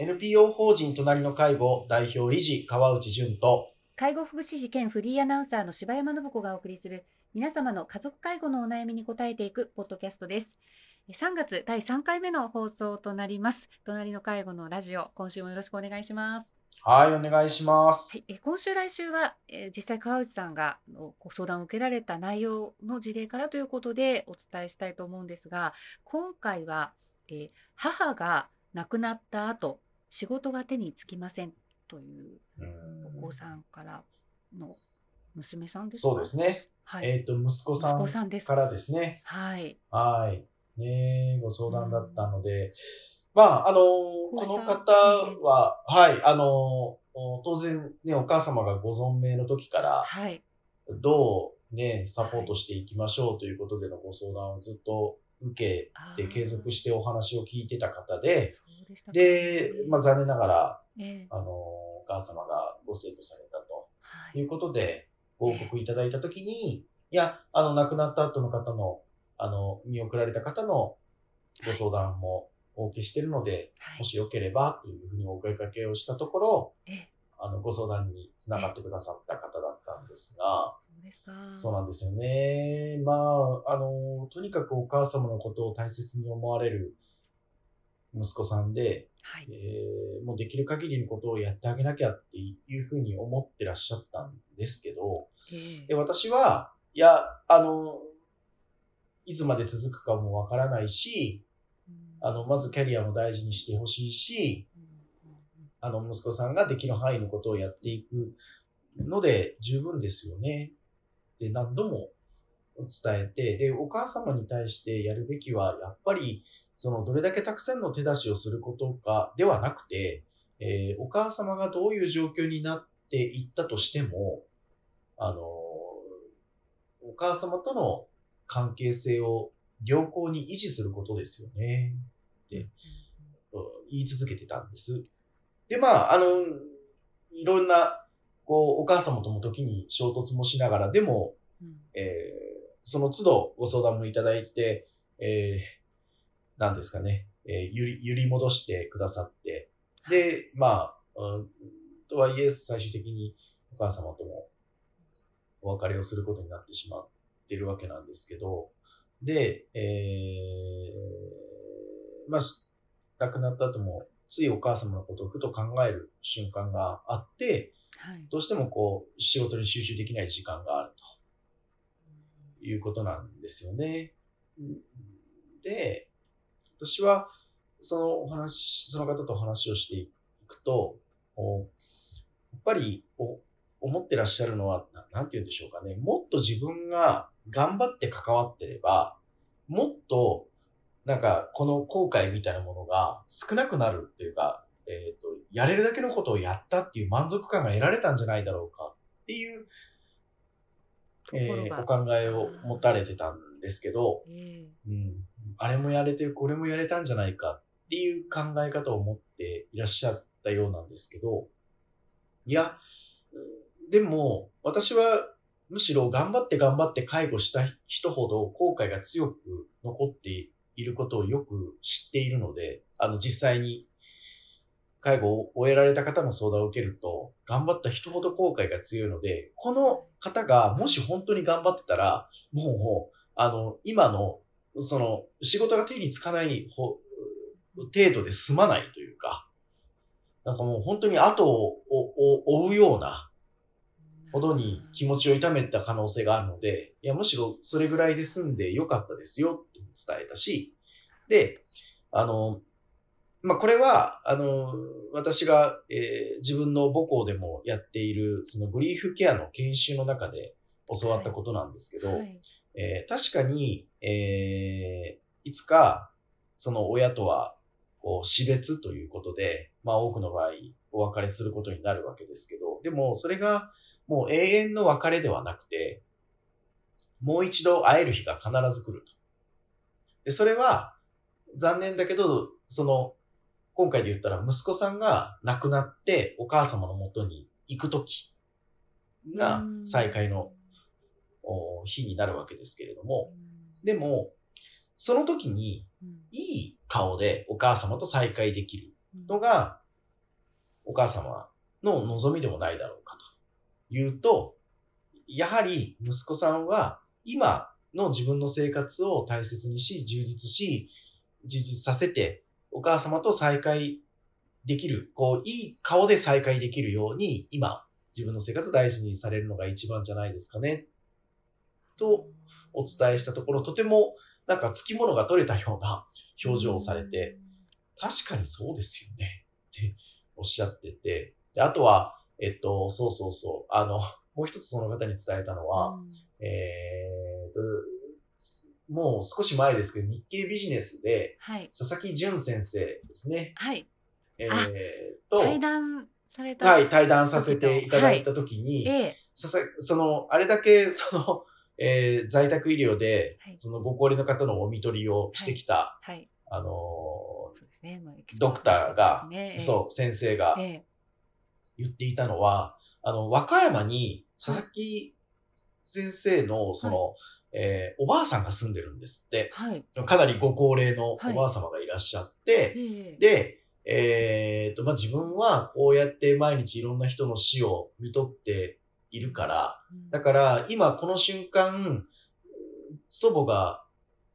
NPO 法人隣の介護代表理事川内淳と。介護福祉士兼フリーアナウンサーの柴山信子がお送りする皆様の家族介護のお悩みに答えていくポッドキャストです。3月第3回目の放送となります。隣の介護のラジオ今週もよろしくお願いします。はいお願いします、はい、え今週来週は、えー実際川内さんがのご相談を受けられた内容の事例からということでお伝えしたいと思うんですが今回は、えー母が亡くなった後仕事が手につきません。といううんお子さんからの娘さんですか？そうですね、はい、えっ、と息子さ息子んからですね。はい。はい。ねご相談だったので、まああのうしたこの方ははいあのお当然ねお母様がご存命の時からはい。どうねサポートしていきましょうということでのご相談をずっと受けて継続してお話を聞いてた方で、でまあ、残念ながら、ええ。あの、お母様がご生去されたとはい。いうことで、ご報告いただいたときに、いや、あの、亡くなった後の方の、あの、見送られた方のご相談もお受けしているので、はい。もしよければというふうにお声掛けをしたところ、ええ。あの、ご相談につながってくださった方だったんですが、ですか？そうなんですよね。まあ、あの、とにかくお母様のことを大切に思われる息子さんで、はい。えーもうできる限りのことをやってあげなきゃっていうふうに思ってらっしゃったんですけど、ええ。で私は、いや、あの、いつまで続くかもわからないし、うん。あの、まずキャリアも大事にしてほしいし、あの、息子さんができる範囲のことをやっていくので十分ですよね。で、何度も伝えて、で、お母様に対してやるべきは、やっぱり、その、どれだけたくさんの手出しをすることかではなくて、えーお母様がどういう状況になっていったとしても、あの、お母様との関係性を良好に維持することですよね。で言い続けてたんです。で、まあ、あの、いろんな、こう、お母様とも時に衝突もしながら、でも、うん。えーその都度ご相談もいただいて、えー、なんですかね、えー揺り、揺り戻してくださって、で、まあ、うん、とはいえ、最終的にお母様ともお別れをすることになってしまってるわけなんですけど、で、えー、まあ、し亡くなった後も、ついお母様のことをふと考える瞬間があって、はい。どうしてもこう、仕事に集中できない時間があるということなんですよね。で、私は、そのお話、その方とお話をしていくと、やっぱり思ってらっしゃるのは、なんて言うんでしょうかね。もっと自分が頑張って関わってれば、もっと、なんか、この後悔みたいなものが少なくなるっていうか、えっ、と、やれるだけのことをやったっていう満足感が得られたんじゃないだろうかっていう、ところがお考えを持たれてたんですけど、えうん、あれもやれて、これもやれたんじゃないかっていう考え方を持っていらっしゃったようなんですけど、いや、うんでも、私はむしろ頑張って頑張って介護した人ほど後悔が強く残っていることをよく知っているので、あの実際に介護を終えられた方の相談を受けると、頑張った人ほど後悔が強いので、この方がもし本当に頑張ってたら、もう、あの、今の、その、仕事が手につかないほ程度で済まないというか、なんかもう本当に後を追うようなほどに気持ちを痛めた可能性があるので、いや、むしろそれぐらいで済んでよかったですよ、と伝えたし、で、あの、まあ、これは、あの、私が、えー自分の母校でもやっている、そのグリーフケアの研修の中で教わったことなんですけど、はいえー確かに、えーいつか、その親とは、こう、死別ということで、まあ多くの場合、お別れすることになるわけですけど、でも、それが、もう永遠の別れではなくて、もう一度会える日が必ず来ると。で、それは、残念だけど、その、今回で言ったら息子さんが亡くなってお母様の元に行くときが再会のお日になるわけですけれども、でも、その時にうん。いい顔でお母様と再会できるうん。のが、お母様の望みでもないだろうかというと、やはり息子さんは今の自分の生活を大切にし、充実し、充実させて、お母様と再会できる、こう、いい顔で再会できるように、今、自分の生活を大事にされるのが一番じゃないですかね。と、お伝えしたところ、とても、なんか、つきものが取れたような表情をされて、確かにそうですよね。っておっしゃってて、であとは、えっと、そうそうそう、あの、もう一つその方に伝えたのは、えー、と、もう少し前ですけど、日経ビジネスで、はい。佐々木淳先生ですね。はい。えーあと、対談された。はい、対談させていただいたときに、ええ。ささその、あれだけ、その、えー在宅医療で、はいそのご高齢の方のお見取りをしてきた、はい。あのそうですね。まあドクターが、ですねそう、先生がええ。言っていたのは、あの、和歌山に佐々木先生の、その、えーおばあさんが住んでるんですって。はい。かなりご高齢のおはいばあ様がいらっしゃって、ええ。で、えーっと、まあ、自分はこうやって毎日いろんな人の死を見とっているから、うんだから今この瞬間、祖母が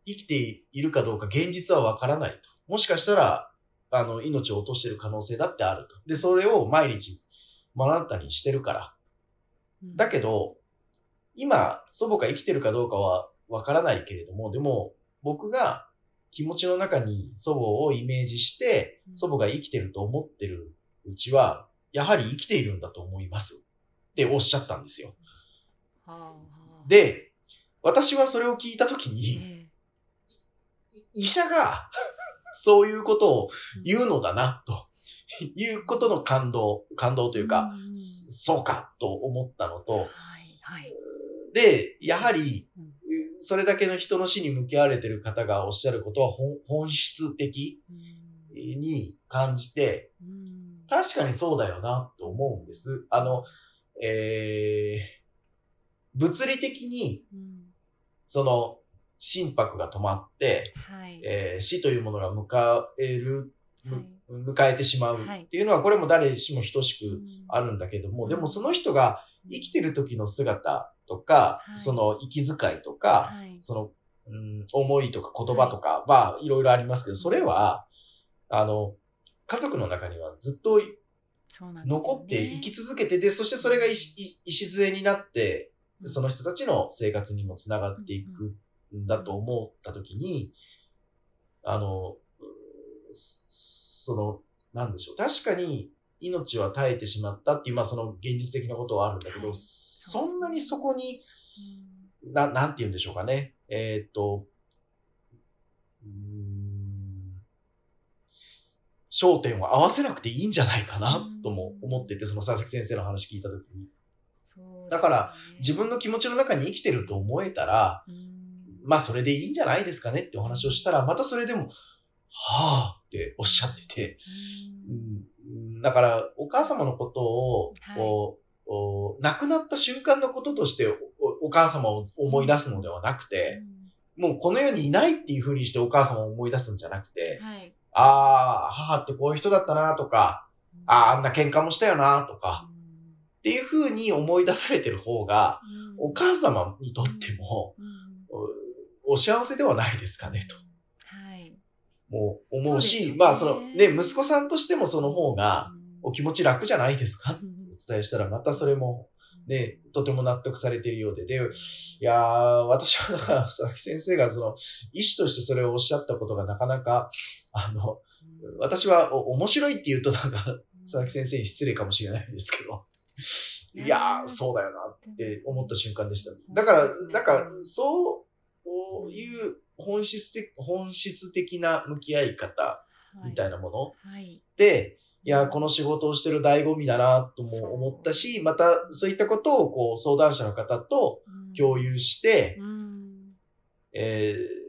生きているかどうか現実はわからないと。もしかしたら、あの、命を落としてる可能性だってあると。で、それを毎日目の当たりにしてるから。うんだけど、今、祖母が生きてるかどうかはわからないけれども、でも、僕が気持ちの中に祖母をイメージしてう、ん祖母が生きてると思ってるうちは、やはり生きているんだと思います。っておっしゃったんですよ。で、私はそれを聞いたときに、え医者が そういうことを言うのだな、ということの感動、感動とというか、んそうか、と思ったのと、はい。はい。で、やはりうん、それだけの人の死に向き合われてる方がおっしゃることは本本質的うんに感じて、うん確かにそうだよなと思うんです。あの、えー、物理的に、うんその、心拍が止まって、はい。えー死というものが迎える、迎えてしまうっていうのは、これも誰しも等しくあるんだけども、うんでもその人が生きてる時の姿とか、はい。その息遣いとか、はい。その、うん、思いとか言葉とか、まあ、いろいろありますけど、それは、あの、家族の中にはずっとね。残って生き続けてて、そしてそれが石礎になって、その人たちの生活にもつながっていくんだと思ったときに、あの、そその、なんでしょう。確かに命は絶えてしまったっていう、まあその現実的なことはあるんだけど、はい。そんなにそこに、うんな、なんて言うんでしょうかね。えーっと、うーん焦点を合わせなくていいんじゃないかなとも思ってて、その佐々木先生の話聞いたときに。だから自分の気持ちの中に生きてると思えたら、うん。まあそれでいいんじゃないですかねってお話をしたら、またそれでも、はぁっておっしゃってて、うん。うんだからお母様のことを、はい。お亡くなった瞬間のこととしておお母様を思い出すのではなくて、もうこの世にいないっていう風にしてお母様を思い出すんじゃなくて、はい。ああ、母ってこういう人だったなとか、ああ、あんな喧嘩もしたよなとか、っていう風に思い出されてる方が、お母様にとっても、お幸せではないですかねと。はい。もう思うし、そうね。まあそのね、息子さんとしてもその方がお気持ち楽じゃないですか？お伝えしたら、またそれもね、とても納得されているようで、で、いやー、私はだから佐々木先生がその、医師としてそれをおっしゃったことがなかなか、あの、私はお面白いって言うとなんか、佐々木先生に失礼かもしれないですけど、いやー、そうだよなって思った瞬間でした。だから、なんか、そういう本質的、本質的な向き合い方みたいな。なものはい。で、いや、この仕事をしてる醍醐味だなとも思ったし、またそういったことをこう相談者の方と共有して、うん。えー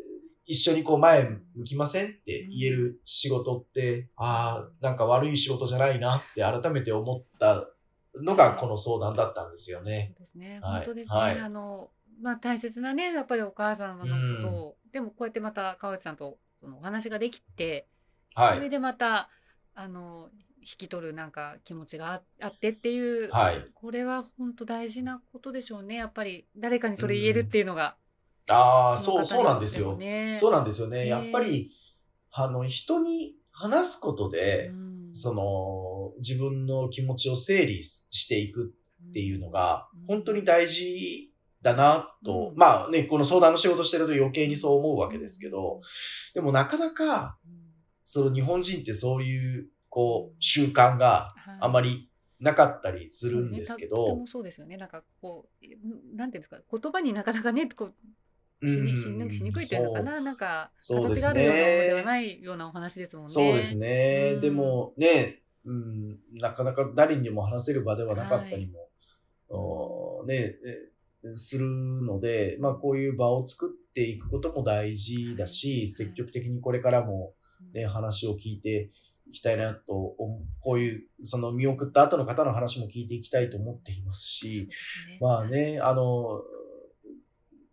一緒にこう前向きませんって言える仕事って、ああ、なんか悪い仕事じゃないなって改めて思ったのがこの相談だったんですよね。そうですね。はい本当ですね。はいあの、まあ大切なね、やっぱりお母様のことを、でもこうやってまた川内さんとそのお話ができて、はい。それでまた、あの、き取るなんか気持ちがああってっていう、はい。これは本当大事なことでしょうねやっぱり誰かにそれ言えるっていうのが、ああ、のそう、方そうなんですよ。そうなんですよね。ねやっぱり、あの、人に話すことで、うんその、自分の気持ちを整理していくっていうのがうん、本当に大事だなと、うん。まあね、この相談の仕事してると余計にそう思うわけですけど、でもなかなか、うん。その日本人ってそういう、こう、習慣がはい。あまりなかったりするんですけど。そうねたとても、そうですよね。なんかこう、なんていうんですか、言葉になかなかね、こう、しうんにくいというのかな、なんか、そうです形があるようなものではね。ないようなお話ですもんね。そうですね。うん。でもね、うん、なかなか誰にでも話せる場ではなかったりも、おね、えするので、まあこういう場を作っていくことも大事だし、積極的にこれからもうん。ね、話を聞いていきたいなとこういう、その見送った後の方の話も聞いていきたいと思っていますしで、すねまあ。ね、あの、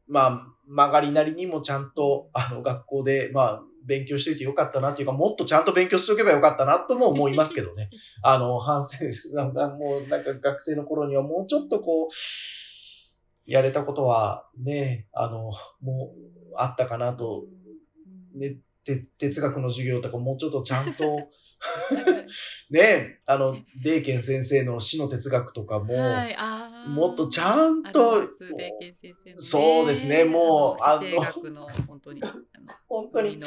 まあ、曲がりなりにもちゃんと、あの、学校で、まあ、勉強しておいてよかったなっていうか、もっとちゃんと勉強しておけばよかったなとも思いますけどね。あの、反省、なんかもう、なんか学生の頃にはもうちょっとこう、やれたことはね、あの、もう、あったかなと、うんね、て哲学の授業とかもうちょっとちゃんと、ね、あの、デーケン先生の死の哲学とかも、はい、もっとちゃんとね。そうですねもうあの本当に、本当に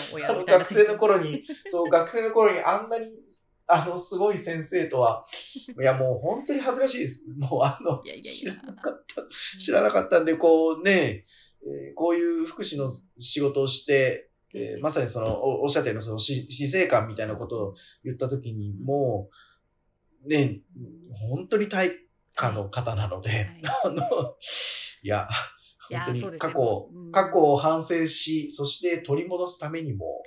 学生の頃に、そう、学生の頃にあんなに、あの、すごい先生とは、いや、もう本当に恥ずかしいです。もうあのいやいやいや、知らなかった、知らなかったんで、こうね、えーこういう福祉の仕事をして、えーまさにその、おおっしゃったようなその死死生観みたいなことを言ったときに、もう、ね、本当に対価の方なので、はい。あの、いや、本当に過去を、うん。過去を反省し、そして取り戻すためにも、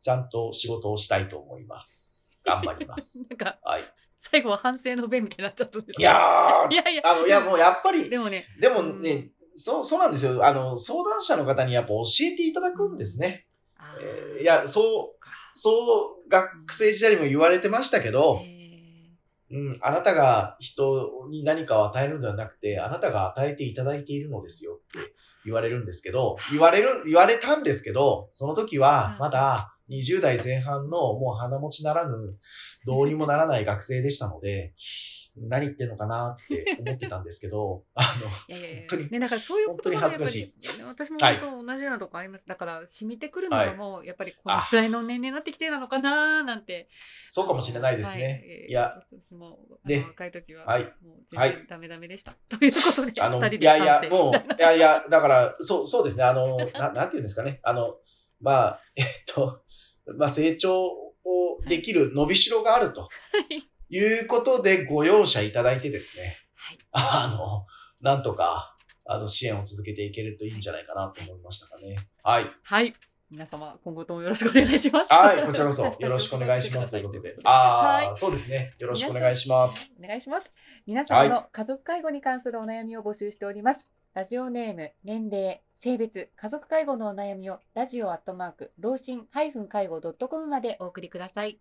ちゃんと仕事をしたいと思います。頑張ります。なんかはい。最後は反省の弁みたいになっちゃったんですいやーい、やいやあの、いや、もうやっぱり、でもねでもね、そう、そうなんですよ。あの、相談者の方にやっぱ教えていただくんですね。あえーいや、そう、そう、学生時代にも言われてましたけど、えうん、あなたが人に何かを与えるのではなくて、あなたが与えていただいているのですよって言われるんですけど、言われる、言われたんですけど、その時はまだ20代前半のもう鼻持ちならぬ、どうにもならない学生でしたので、何言ってんのかなって思ってたんですけど、あの、ーいやいやいや本当にね、だからそういうことが本当に恥ずかし私もはい本当同じようなとこあります。だから染みてくるのがもうやっぱりこのくらいの年齢になってきてなのかななんて。そうかもしれないですはね。えーいや、私も若い時ははいもうはい全然ダメダメでした。ということで、あの、いやいやもう、いやいや、だから、そう、そうですね。あの、ななんていうんですかね。あの、まあ、えっと、まあ、成長をできる伸びしろがあると はいいうことでご容赦いただいてですね。はいあの、なんとか、あの、支援を続けていけるといいんじゃないかなと思いましたかね。はい。はい。皆様、今後ともよろしくお願いします。はい、こちらこそよろしくお願いしますということで。ああ、はいそうですね。よろしくお願いします。。お願いします。皆様の家族介護に関するお悩みを募集しております。ラジオネーム、年齢、性別、家族介護のお悩みをラジオアットマーク、老人介護 .com までお送りください。